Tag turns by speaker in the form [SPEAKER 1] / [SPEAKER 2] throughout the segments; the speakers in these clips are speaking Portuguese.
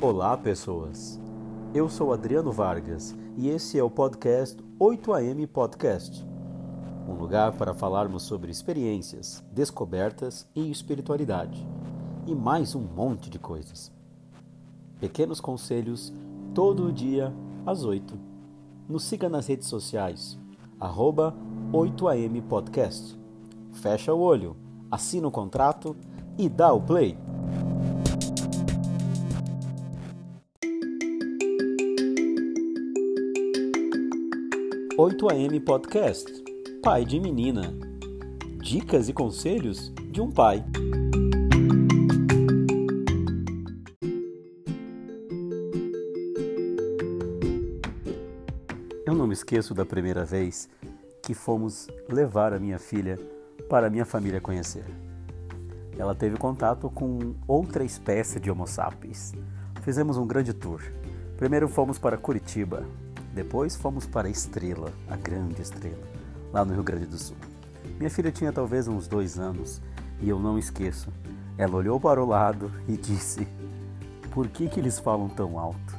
[SPEAKER 1] Olá, pessoas. Eu sou Adriano Vargas e esse é o podcast 8am Podcast. Um lugar para falarmos sobre experiências, descobertas e espiritualidade. E mais um monte de coisas. Pequenos conselhos todo dia às 8. Nos siga nas redes sociais, arroba 8am Podcast. Fecha o olho, assina o contrato e dá o play. Oito AM Podcast. Pai de menina. Dicas e conselhos de um pai. Eu não me esqueço da primeira vez que fomos levar a minha filha para minha família conhecer. Ela teve contato com outra espécie de Homo sapiens. Fizemos um grande tour. Primeiro fomos para Curitiba, depois fomos para Estrela, a grande estrela, lá no Rio Grande do Sul. Minha filha tinha talvez uns dois anos e eu não esqueço. Ela olhou para o lado e disse: Por que, que eles falam tão alto?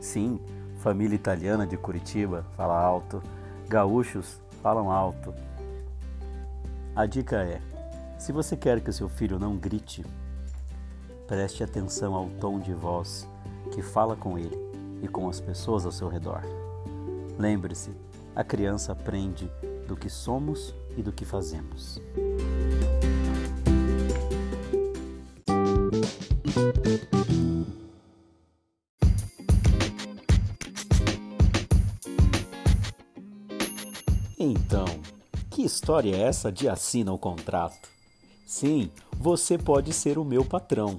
[SPEAKER 1] Sim, família italiana de Curitiba fala alto, gaúchos falam alto. A dica é: se você quer que seu filho não grite, preste atenção ao tom de voz que fala com ele e com as pessoas ao seu redor. Lembre-se, a criança aprende do que somos e do que fazemos. Então, que história é essa de assina o contrato? Sim, você pode ser o meu patrão.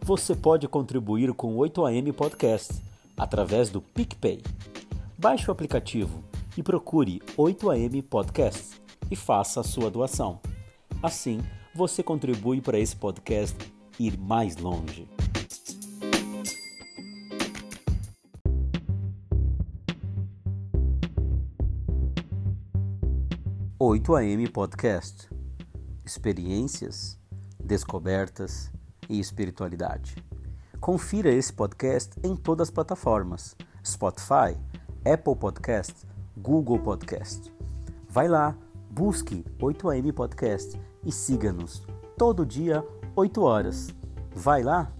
[SPEAKER 1] Você pode contribuir com o 8am Podcast através do PicPay. Baixe o aplicativo e procure 8am Podcast e faça a sua doação. Assim, você contribui para esse podcast ir mais longe. Oito AM Podcast. Experiências, descobertas e espiritualidade. Confira esse podcast em todas as plataformas: Spotify, Apple Podcast, Google Podcast. Vai lá, busque 8am Podcast e siga-nos todo dia, 8 horas. Vai lá?